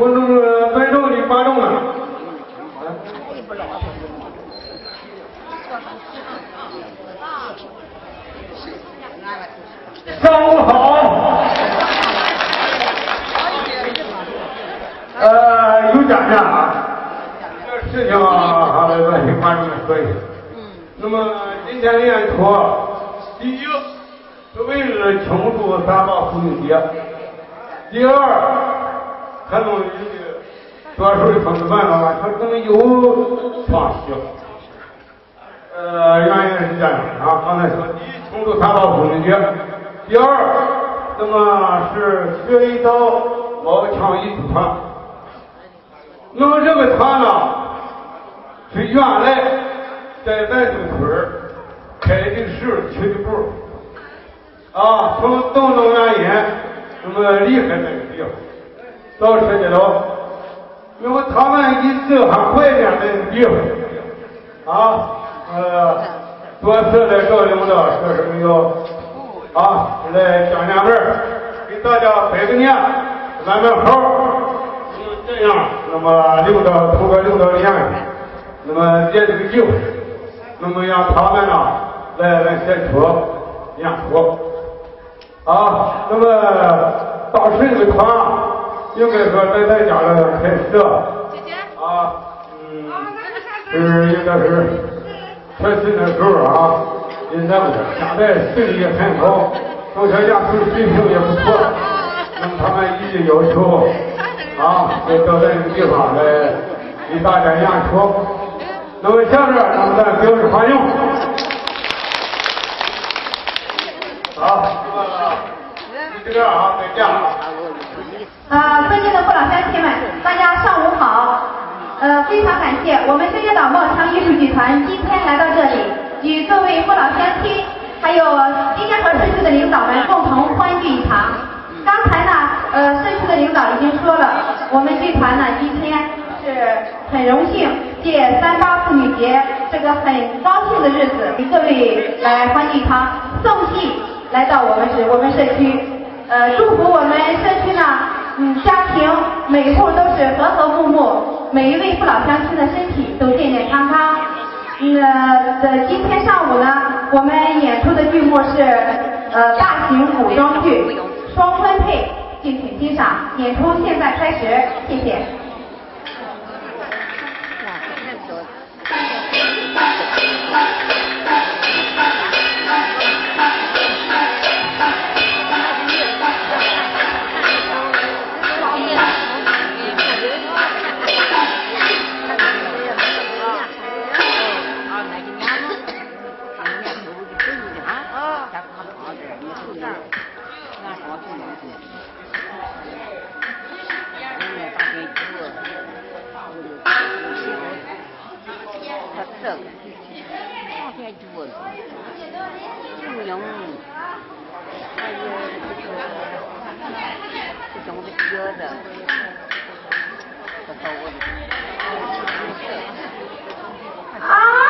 我弄个摆动的观众呢。上午好。呃，有讲讲啊，这事情啊，各位观众们说一下。那么今天的演出，第一是为了庆祝三八妇女节；第二，可能有的多数的同志们啊，他可能有放弃。呃，原因是这样啊，刚才说，第一庆祝三八妇女节；第二，那么是学一刀老枪艺术团。那么这个团呢，是原来在咱这个村儿开的时起的步啊，从种种原因，那么离开这个地方，到涉及到，那么他们一直还怀念这个地方啊，呃，多次来找领导说什么要啊来讲两本给大家拜个年，咱们好。这样，那么领导通过领导的言语，那么借这个机会，那么让他们呢来来演出演出啊。那么当时这个团应该说在咱家的开始啊，嗯，是应该是开始的时候啊，现在不是，现在实力也很好，而且演出水平也不错，那么他们一直要求。啊，就到这个地方来给大家演出。那么下面，咱们再表示欢迎。好，就这样啊，再见啊。呃，尊敬的父老乡亲们，大家上午好。呃，非常感谢我们深圳岛茂昌艺术剧团今天来到这里，与各位父老乡亲，还有今天和社区的领导们共同欢聚一堂。刚才呢，呃，社区的领导已经说了，我们剧团呢今天是很荣幸借三八妇女节这个很高兴的日子，给各位来欢聚一堂，送戏来到我们市我们社区，呃，祝福我们社区呢，嗯，家庭每户都是和和睦睦，每一位父老乡亲的身体都健健康康。嗯，呃，今天上午呢，我们演出的剧目是呃大型古装剧。双婚配，敬请欣赏。演出现在开始，谢谢。生，那边，还有这个，种的的，不。啊！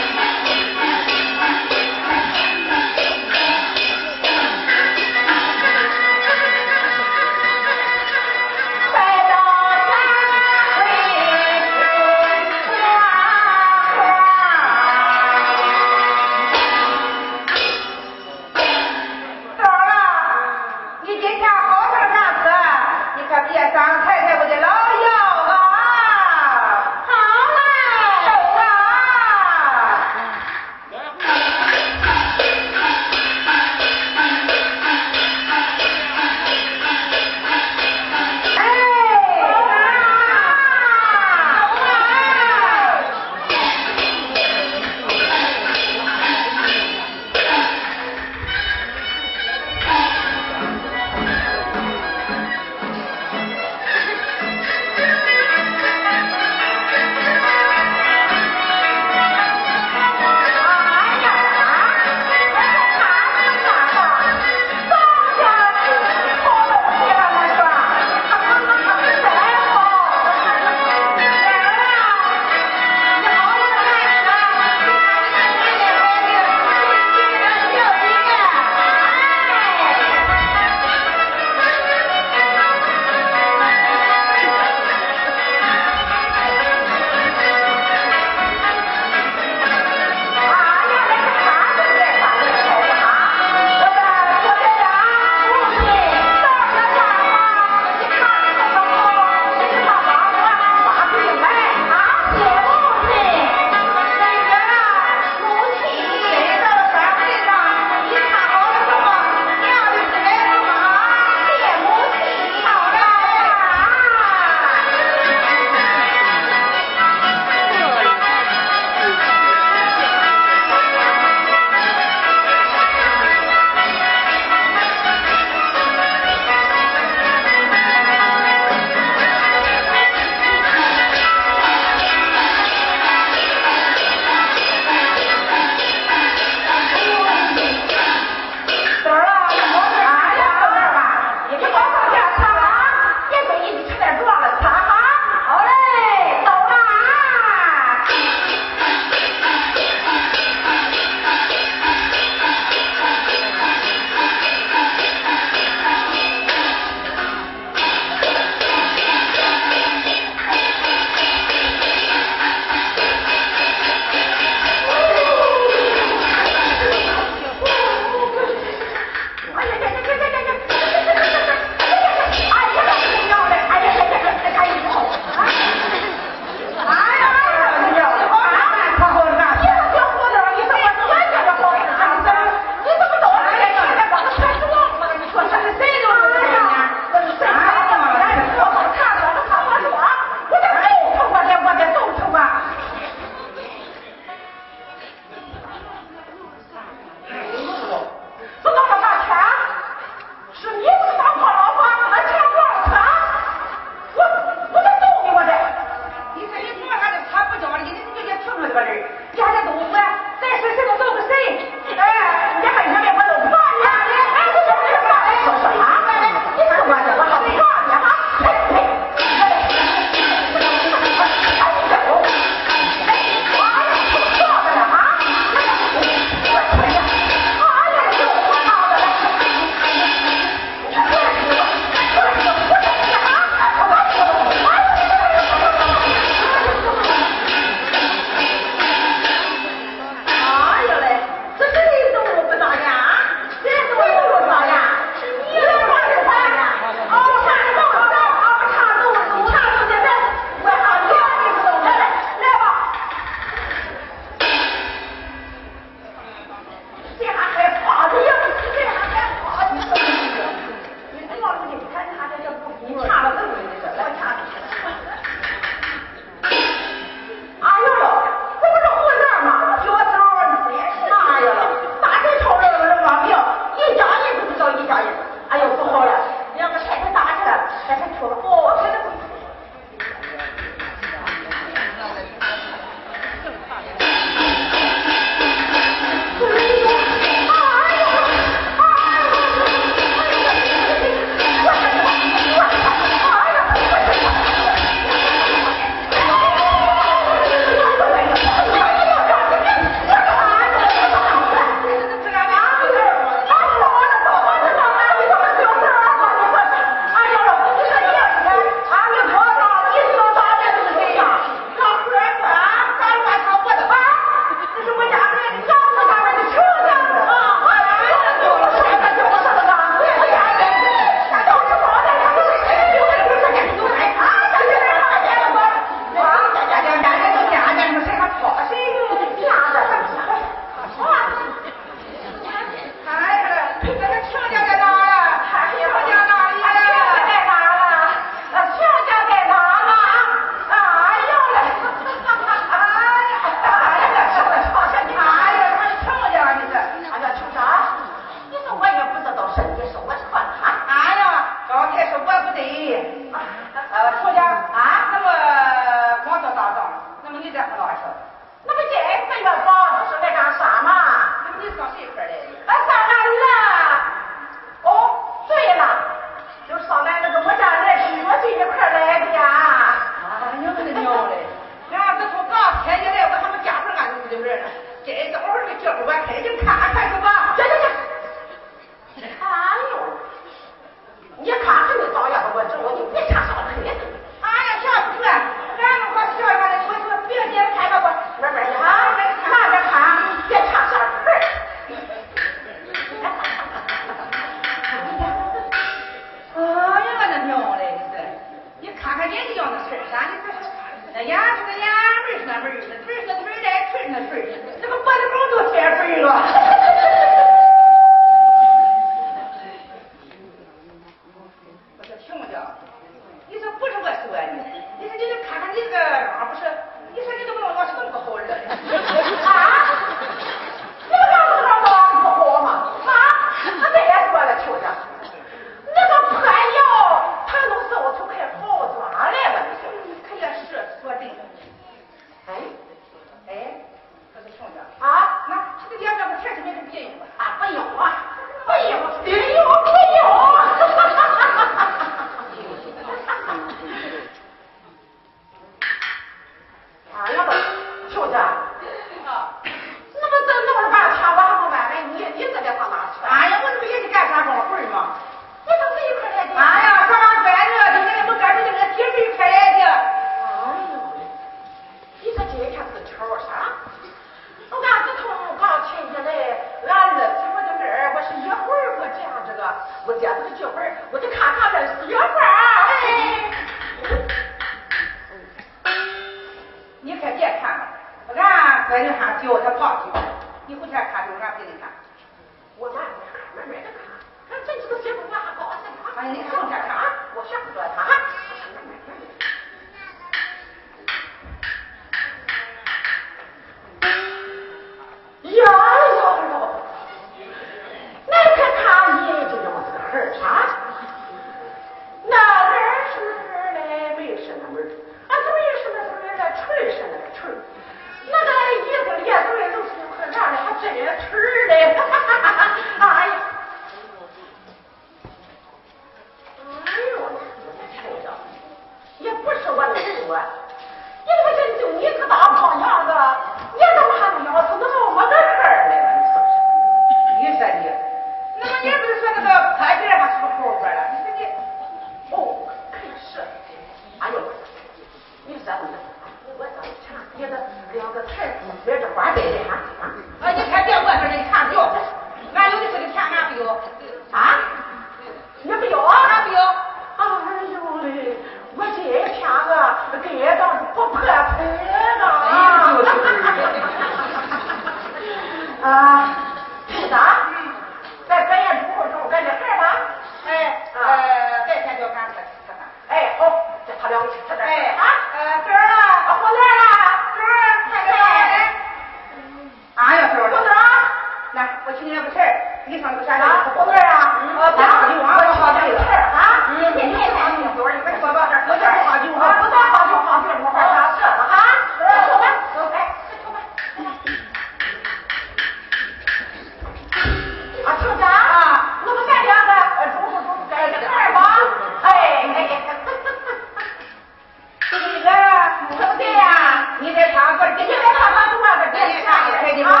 在唱歌，你别看他从外边进来啊！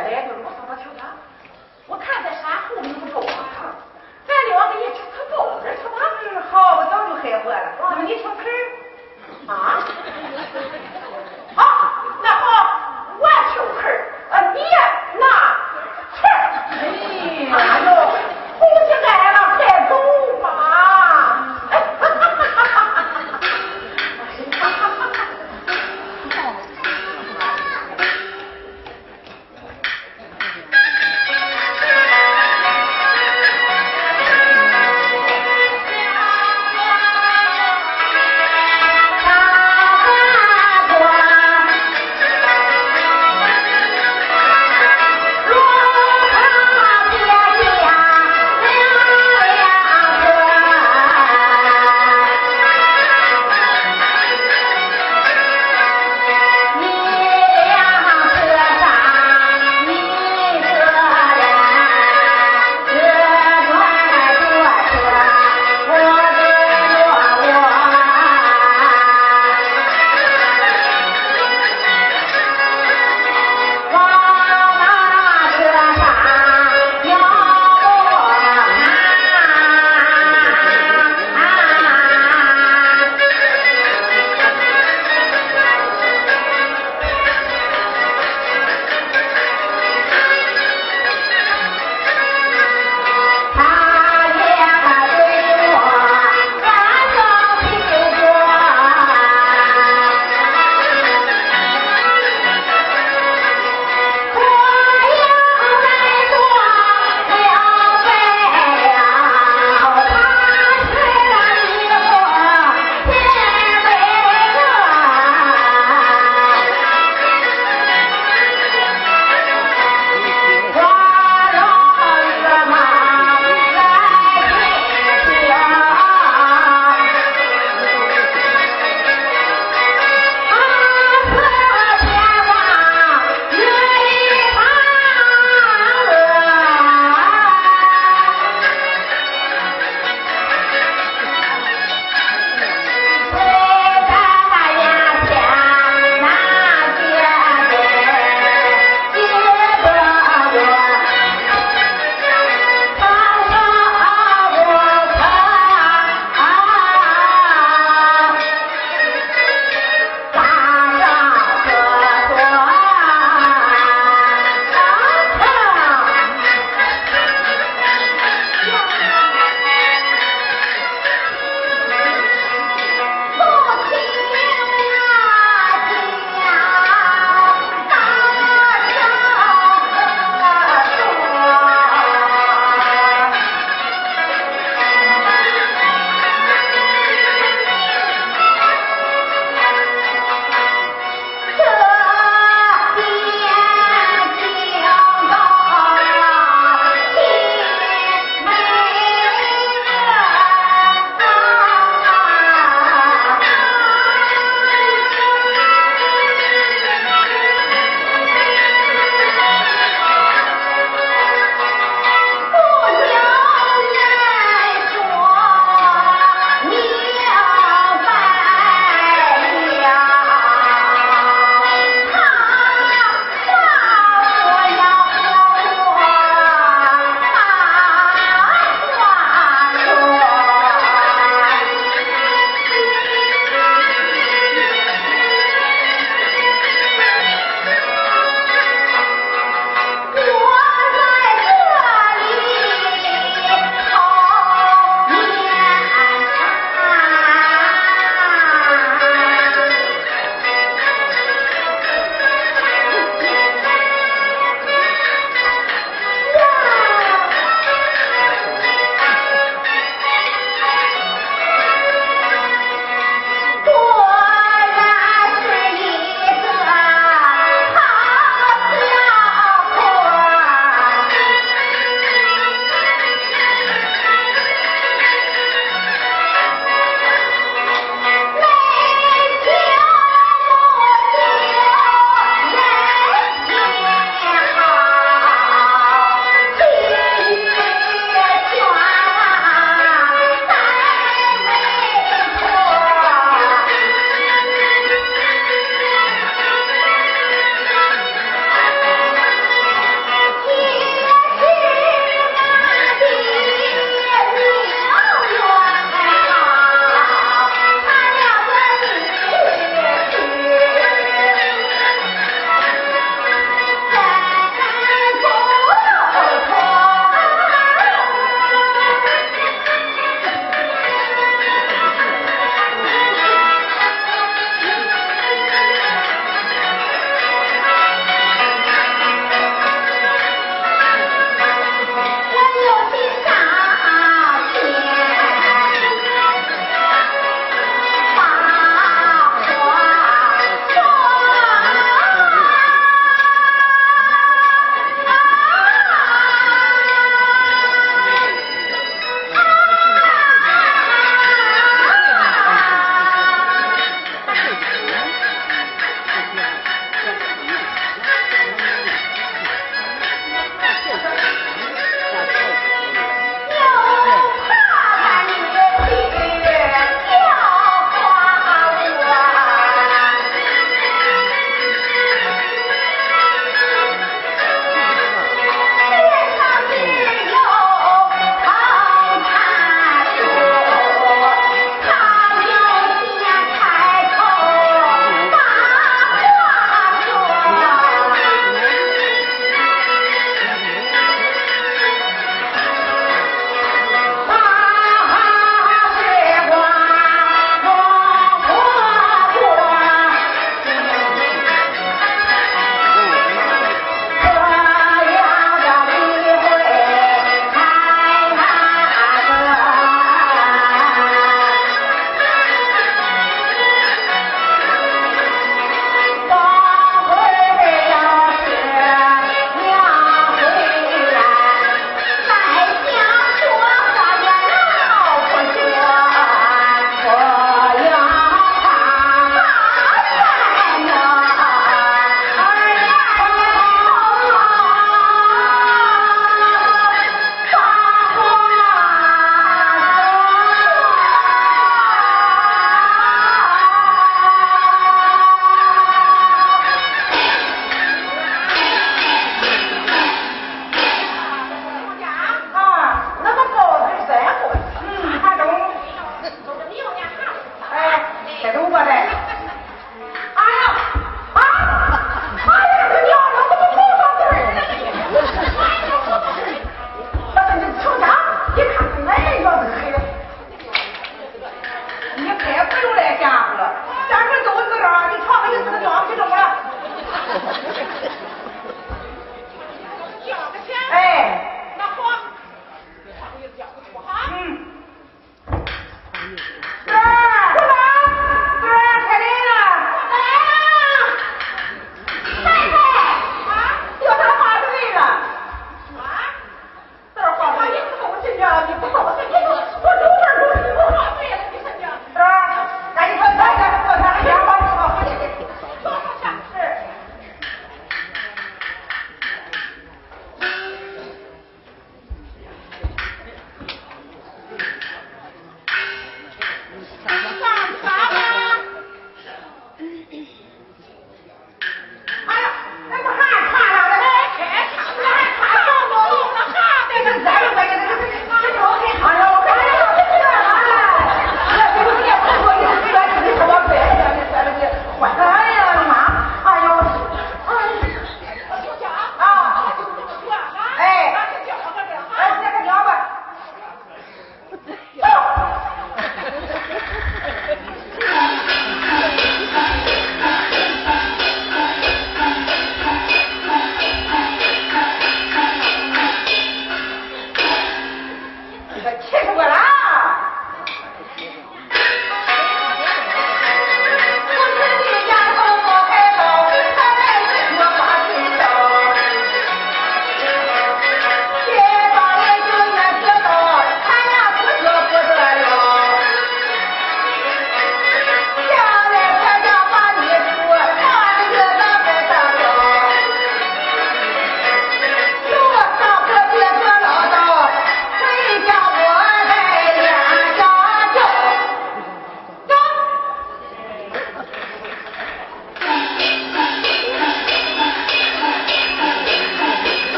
那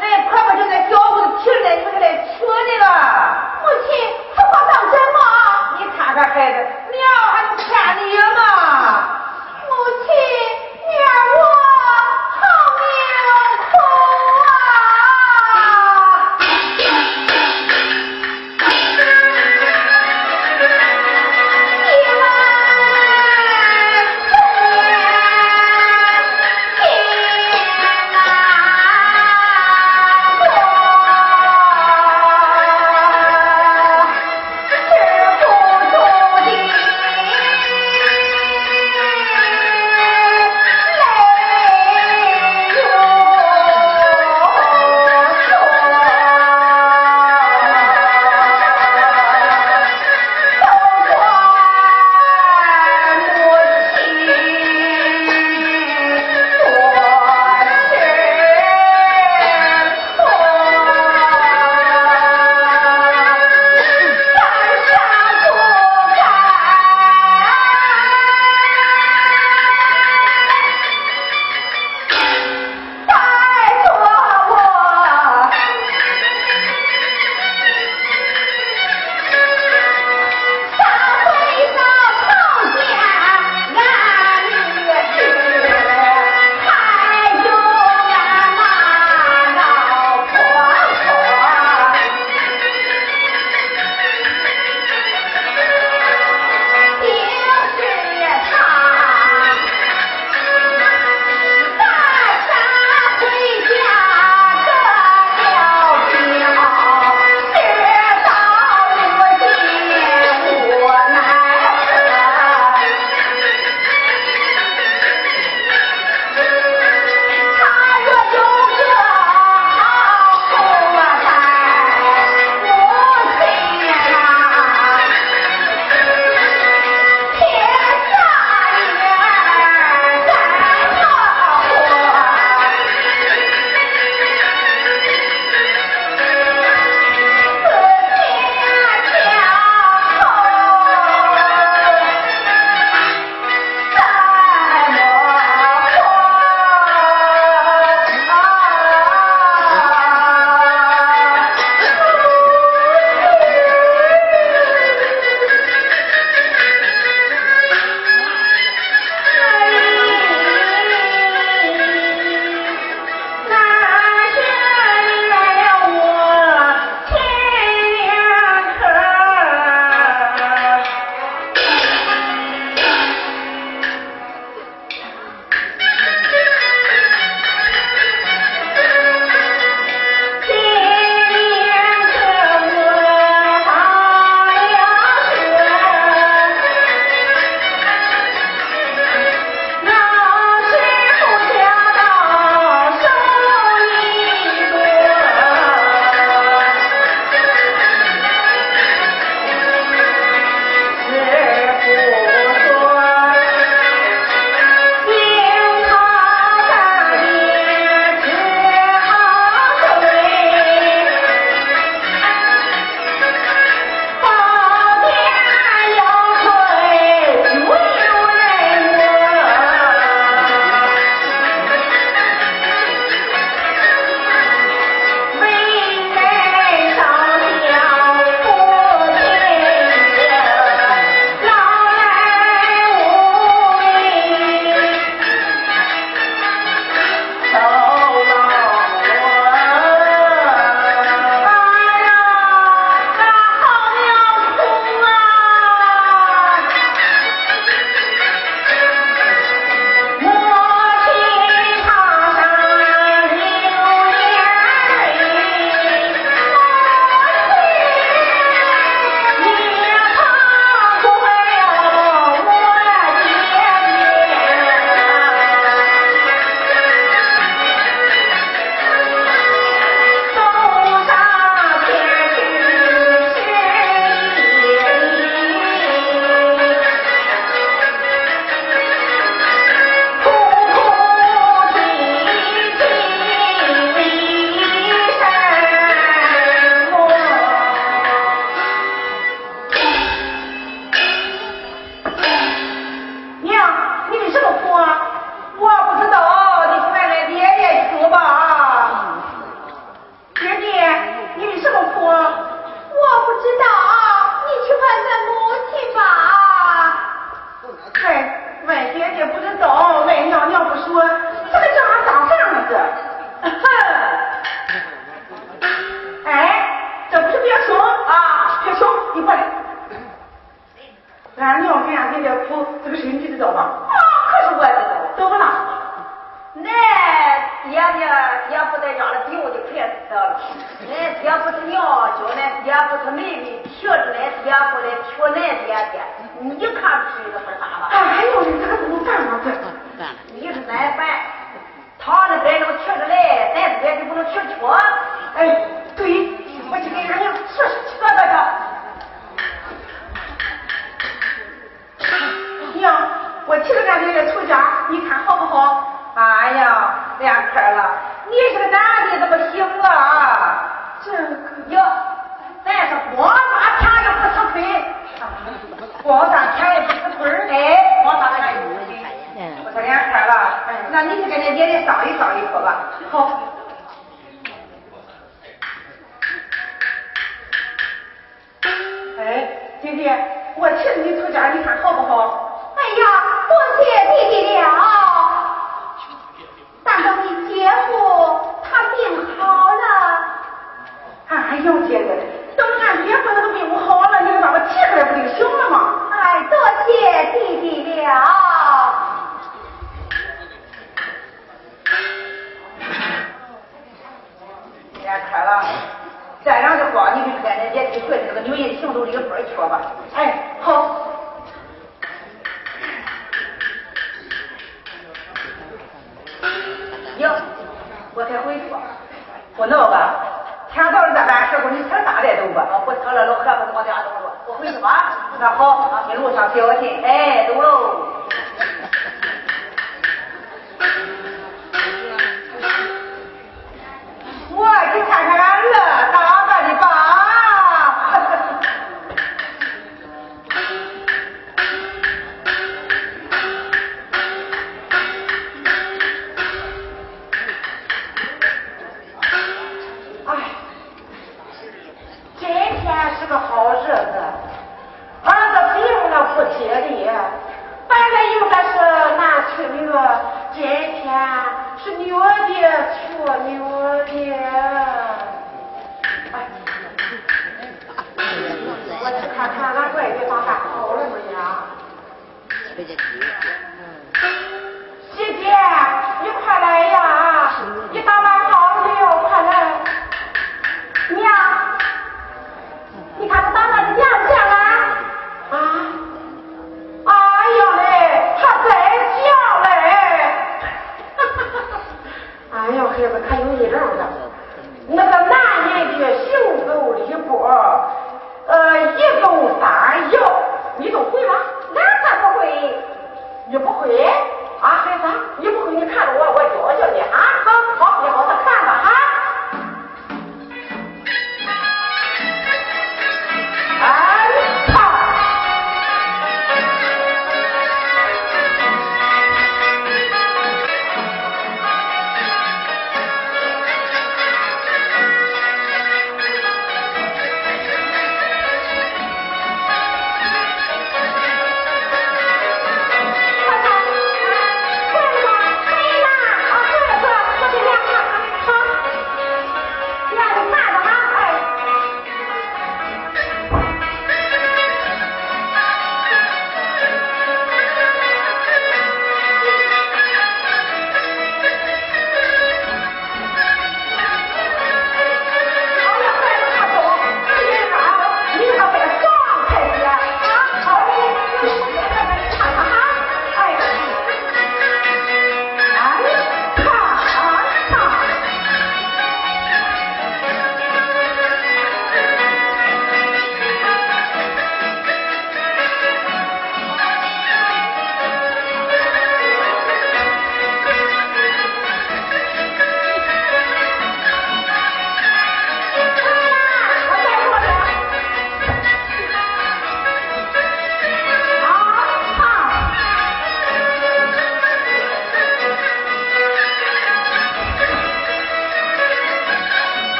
哎，婆婆正在教我的皮嘞，你们来娶你了。母亲，此话当真吗？你看看孩子，娘还。